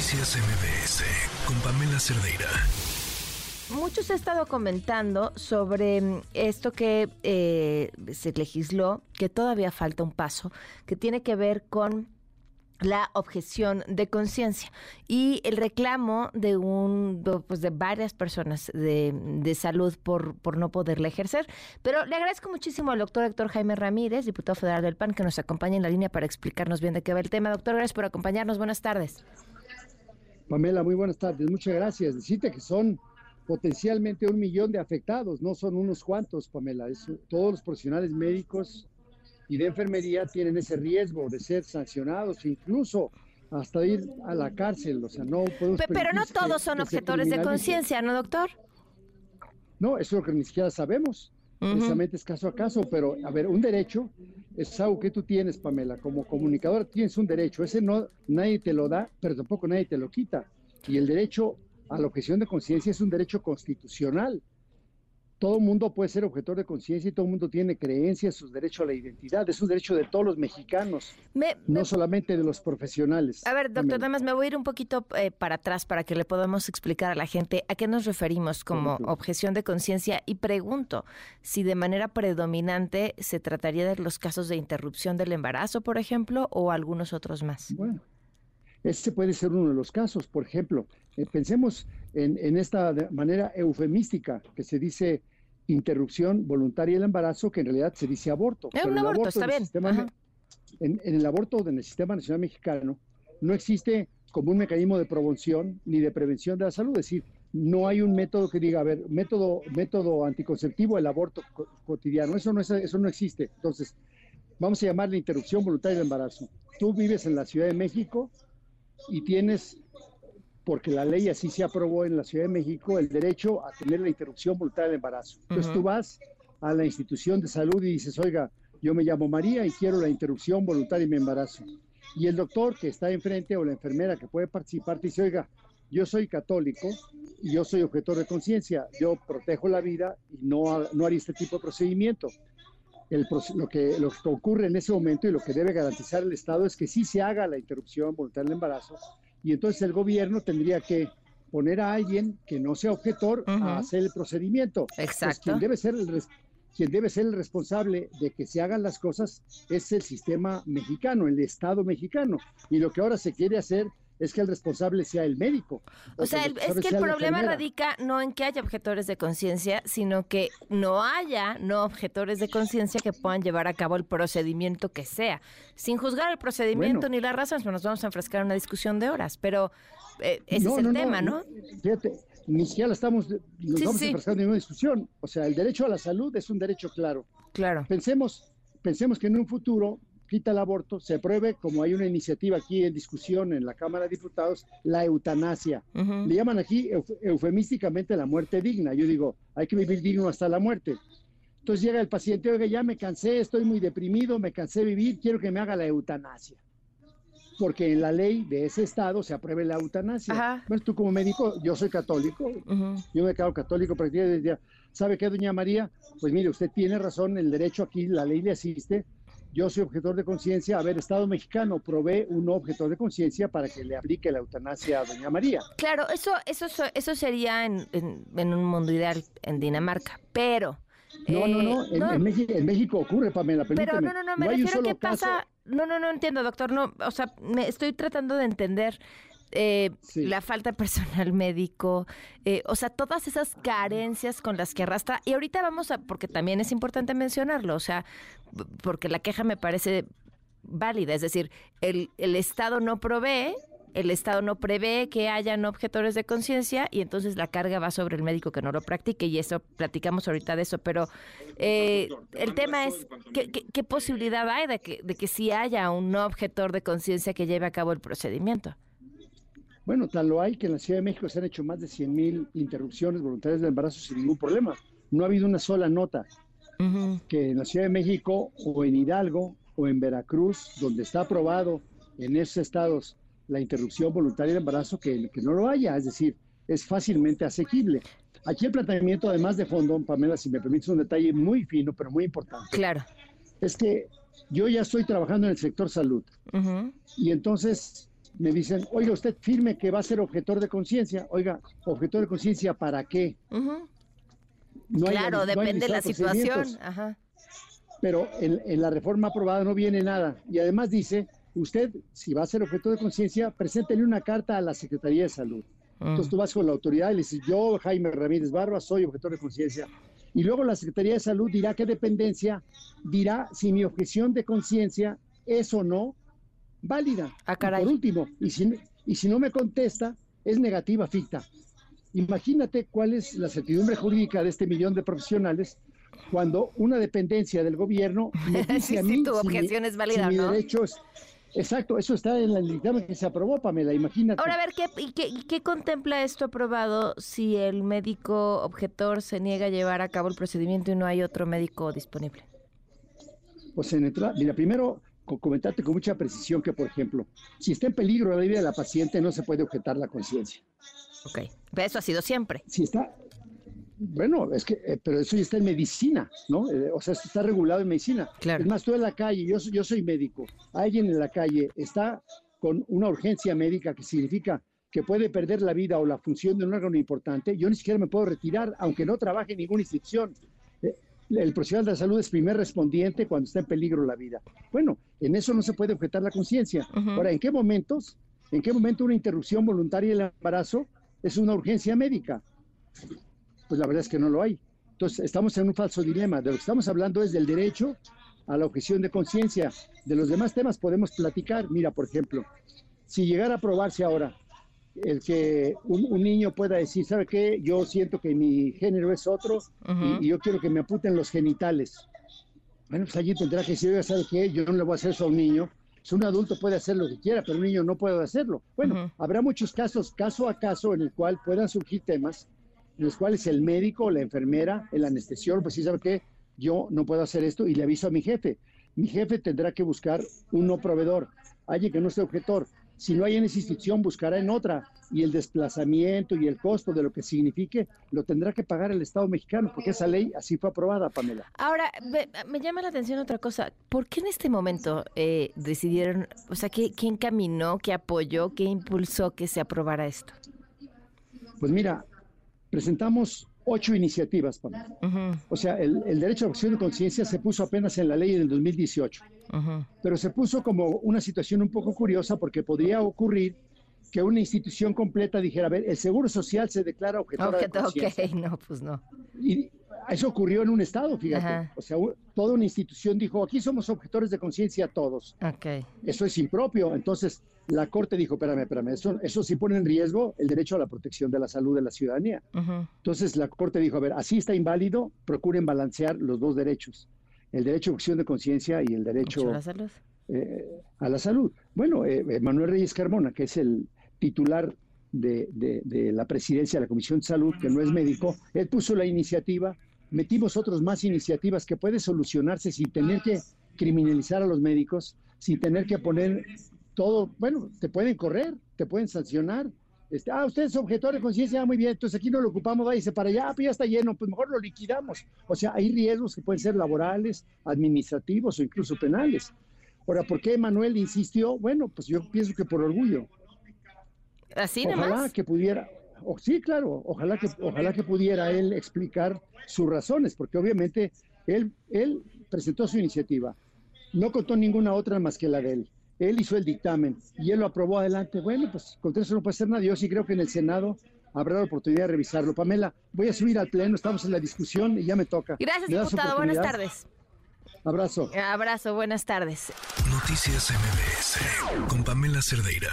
Noticias MBS con Pamela Cerdeira. Muchos ha estado comentando sobre mm, esto que eh, se legisló, que todavía falta un paso, que tiene que ver con la objeción de conciencia y el reclamo de un pues de varias personas de, de, salud por, por no poderla ejercer. Pero le agradezco muchísimo al doctor Héctor Jaime Ramírez, diputado federal del PAN, que nos acompaña en la línea para explicarnos bien de qué va el tema. Doctor, gracias por acompañarnos. Buenas tardes. Pamela, muy buenas tardes. Muchas gracias. Decirte que son potencialmente un millón de afectados, no son unos cuantos, Pamela. Es, todos los profesionales médicos y de enfermería tienen ese riesgo de ser sancionados, incluso hasta ir a la cárcel. O sea, no podemos Pero no todos son objetores de conciencia, ¿no, doctor? No, eso es lo que ni siquiera sabemos. Precisamente es caso a caso, pero a ver, un derecho es algo que tú tienes, Pamela, como comunicador tienes un derecho, ese no nadie te lo da, pero tampoco nadie te lo quita. Y el derecho a la objeción de conciencia es un derecho constitucional todo mundo puede ser objetor de conciencia y todo el mundo tiene creencias, sus derechos a la identidad. Es un derecho de todos los mexicanos, no solamente de los profesionales. A ver, doctor, nada más me voy a ir un poquito eh, para atrás para que le podamos explicar a la gente a qué nos referimos como objeción de conciencia y pregunto si de manera predominante se trataría de los casos de interrupción del embarazo, por ejemplo, o algunos otros más. Bueno, ese puede ser uno de los casos. Por ejemplo, eh, pensemos en, en, esta manera eufemística que se dice interrupción voluntaria del embarazo, que en realidad se dice aborto. Es un aborto, está bien. en, el aborto en el sistema nacional mexicano no existe como un mecanismo de promoción ni de prevención de la salud. Es decir, no hay un método que diga, a ver, método, método anticonceptivo, el aborto cotidiano. Eso no, es, eso no existe. Entonces, vamos a llamarle interrupción voluntaria del embarazo. Tú vives en la Ciudad de México y tienes porque la ley así se aprobó en la Ciudad de México, el derecho a tener la interrupción voluntaria del embarazo. Entonces tú vas a la institución de salud y dices, oiga, yo me llamo María y quiero la interrupción voluntaria de mi embarazo. Y el doctor que está enfrente o la enfermera que puede participar te dice, oiga, yo soy católico y yo soy objetor de conciencia, yo protejo la vida y no, no haría este tipo de procedimiento. El, lo, que, lo que ocurre en ese momento y lo que debe garantizar el Estado es que sí se haga la interrupción voluntaria del embarazo y entonces el gobierno tendría que poner a alguien que no sea objetor a hacer el procedimiento. Exacto. quien debe ser el quien debe ser el responsable de que se hagan las cosas es el sistema mexicano, el Estado mexicano. Y lo que ahora se quiere hacer es que el responsable sea el médico. O, sea, es que el problema radica no en que haya objetores de conciencia, sino que no haya no objetores de conciencia que puedan llevar a cabo el procedimiento que sea. Sin juzgar el procedimiento ni las razones, nos vamos a enfrescar en una discusión de horas, pero eh, ese es el tema, ¿no? Fíjate, ni siquiera estamos, nos vamos a enfrescar en una discusión. O sea, el derecho a la salud es un derecho claro. Claro. Pensemos, pensemos que en un futuro quita el aborto, se apruebe, como hay una iniciativa aquí en discusión en la Cámara de Diputados, la eutanasia. Le llaman aquí eufemísticamente la muerte digna. Yo digo, hay que vivir digno hasta la muerte. Entonces llega el paciente, oiga, ya me cansé, estoy muy deprimido, me cansé de vivir, quiero que me haga la eutanasia. Porque en la ley de ese estado se apruebe la eutanasia. Pues tú como médico, yo soy católico, yo me quedo católico prácticamente. ¿Sabe qué, doña María? Pues mire, usted tiene razón, el derecho aquí, la ley le asiste, yo soy objetor de conciencia, a ver, Estado mexicano provee un objetor de conciencia para que le aplique la eutanasia a doña María. Claro, eso, eso, eso sería en, un mundo ideal en Dinamarca, pero... No, no, no, eh, en, México, ocurre, Pamela, Pero no, no, no, me refiero a qué pasa... No, no, no entiendo, doctor, no, o sea, me estoy tratando de entender eh, la falta de personal médico, eh, o sea, todas esas carencias con las que arrastra. Y ahorita vamos a, porque también es importante mencionarlo, o sea, porque la queja me parece válida, es decir, el, el Estado no provee, el Estado no prevé que hayan objetores de conciencia y entonces la carga va sobre el médico que no lo practique y eso platicamos ahorita de eso, pero eh, el tema es ¿qué, qué, posibilidad hay de que, de que sí haya un no objetor de conciencia que lleve a cabo el procedimiento. Bueno, tal lo hay que en la Ciudad de México se han hecho más de 100 mil interrupciones voluntarias del embarazo sin ningún problema. No ha habido una sola nota que en la Ciudad de México o en Hidalgo o en Veracruz, donde está aprobado en esos estados la interrupción voluntaria del embarazo, que, que no lo haya. Es decir, es fácilmente asequible. Aquí el planteamiento, además de fondo, Pamela, si me permites un detalle muy fino, pero muy importante. Claro. Es que yo ya estoy trabajando en el sector salud. Y entonces me dicen, oiga, usted firme que va a ser objetor de conciencia. Oiga, objetor de conciencia, ¿para qué? claro, depende de la situación. Pero en, la reforma aprobada no viene nada. Y además dice, usted, si va a ser objetor de conciencia, preséntele una carta a la Secretaría de Salud. Entonces mm. tú vas con la autoridad y le dices, yo, Jaime Ramírez Barba, soy objetor de conciencia. Y luego la Secretaría de Salud dirá qué dependencia, dirá si mi objeción de conciencia es o no válida. Ah, por último, y si, y si no me contesta, es negativa ficta. Imagínate cuál es la certidumbre jurídica de este millón de profesionales cuando una dependencia del gobierno me dice a mí tu objeción es válida, mi derecho Exacto, eso está en la dictamen que se aprobó, Pamela, imagínate. Ahora, a ver, ¿qué, qué, ¿qué contempla esto aprobado si el médico objetor se niega a llevar a cabo el procedimiento y no hay otro médico disponible? Pues en mira, primero comentarte con mucha precisión que, por ejemplo, si está en peligro la vida de la paciente, no se puede objetar la conciencia. Ok, pero eso ha sido siempre. Si está, bueno, es que, eh, pero eso ya está en medicina, ¿no? Eh, o sea, esto está regulado en medicina. Claro. Es más, tú en la calle, yo, yo soy médico, alguien en la calle está con una urgencia médica que significa que puede perder la vida o la función de un órgano importante, yo ni siquiera me puedo retirar, aunque no trabaje en ninguna institución. El profesional de la salud es primer respondiente cuando está en peligro la vida. Bueno, en eso no se puede objetar la conciencia. Ahora, ¿en qué momentos? ¿En qué momento una interrupción voluntaria del embarazo es una urgencia médica? pues la verdad es que no lo hay. Entonces, estamos en un falso dilema. De lo que estamos hablando es del derecho a la objeción de conciencia. De los demás temas podemos platicar. Mira, por ejemplo, si llegara a aprobarse ahora el que un, niño pueda decir, ¿sabe qué? Yo siento que mi género es otro y, yo quiero que me aputen los genitales. Bueno, pues allí tendrá que decir, ¿sabe qué? Yo no le voy a hacer eso a un niño. Si un adulto puede hacer lo que quiera, pero un niño no puede hacerlo. Bueno, habrá muchos casos, caso a caso, en el cual puedan surgir temas en los cuales el médico, la enfermera, el anestesiólogo, pues sí sabe que yo no puedo hacer esto y le aviso a mi jefe. Mi jefe tendrá que buscar un no proveedor, alguien que no sea objetor. Si no hay en esa institución, buscará en otra y el desplazamiento y el costo de lo que signifique lo tendrá que pagar el Estado mexicano, porque esa ley así fue aprobada, Pamela. Ahora, me, llama la atención otra cosa. ¿Por qué en este momento eh, decidieron, o sea, ¿quién caminó, qué apoyó, qué impulsó que se aprobara esto? Pues mira, presentamos ocho iniciativas, Pamela. O sea, el, derecho a acción de conciencia se puso apenas en la ley del 2018, pero se puso como una situación un poco curiosa porque podría ocurrir que una institución completa dijera, a ver, el Seguro Social se declara objetor de conciencia. Ok, no, pues no. Y eso ocurrió en un estado, fíjate. O sea, toda una institución dijo, aquí somos objetores de conciencia todos. Okay. Eso es impropio. Entonces, la Corte dijo, espérame, espérame, eso, eso sí pone en riesgo el derecho a la protección de la salud de la ciudadanía. Entonces, la Corte dijo, a ver, así está inválido, procuren balancear los dos derechos. El derecho a opción de conciencia y el derecho a la salud. Eh, a la salud. Bueno, eh, Manuel Reyes Carmona, que es el titular de, la presidencia de la Comisión de Salud, que no es médico, él puso la iniciativa metimos otros más iniciativas que puede solucionarse sin tener que criminalizar a los médicos, sin tener que poner todo, bueno, te pueden correr, te pueden sancionar. Este, ah, usted es objetor de conciencia, ah, muy bien, entonces aquí no lo ocupamos, váyase para allá, pues ya está lleno, pues mejor lo liquidamos. O sea, hay riesgos que pueden ser laborales, administrativos o incluso penales. Ahora, ¿por qué Manuel insistió? Bueno, pues yo pienso que por orgullo. Así Ojalá que pudiera, sí, claro, ojalá que, ojalá que pudiera él explicar sus razones, porque obviamente él, él presentó su iniciativa, no contó ninguna otra más que la de él. Él hizo el dictamen y él lo aprobó adelante. Bueno, pues contra eso no puede hacer nada. Yo sí creo que en el Senado habrá la oportunidad de revisarlo. Pamela, voy a subir al pleno, estamos en la discusión y ya me toca. Gracias, diputado. Buenas tardes. Abrazo. Abrazo, buenas tardes. Noticias MBS con Pamela Cerdeira.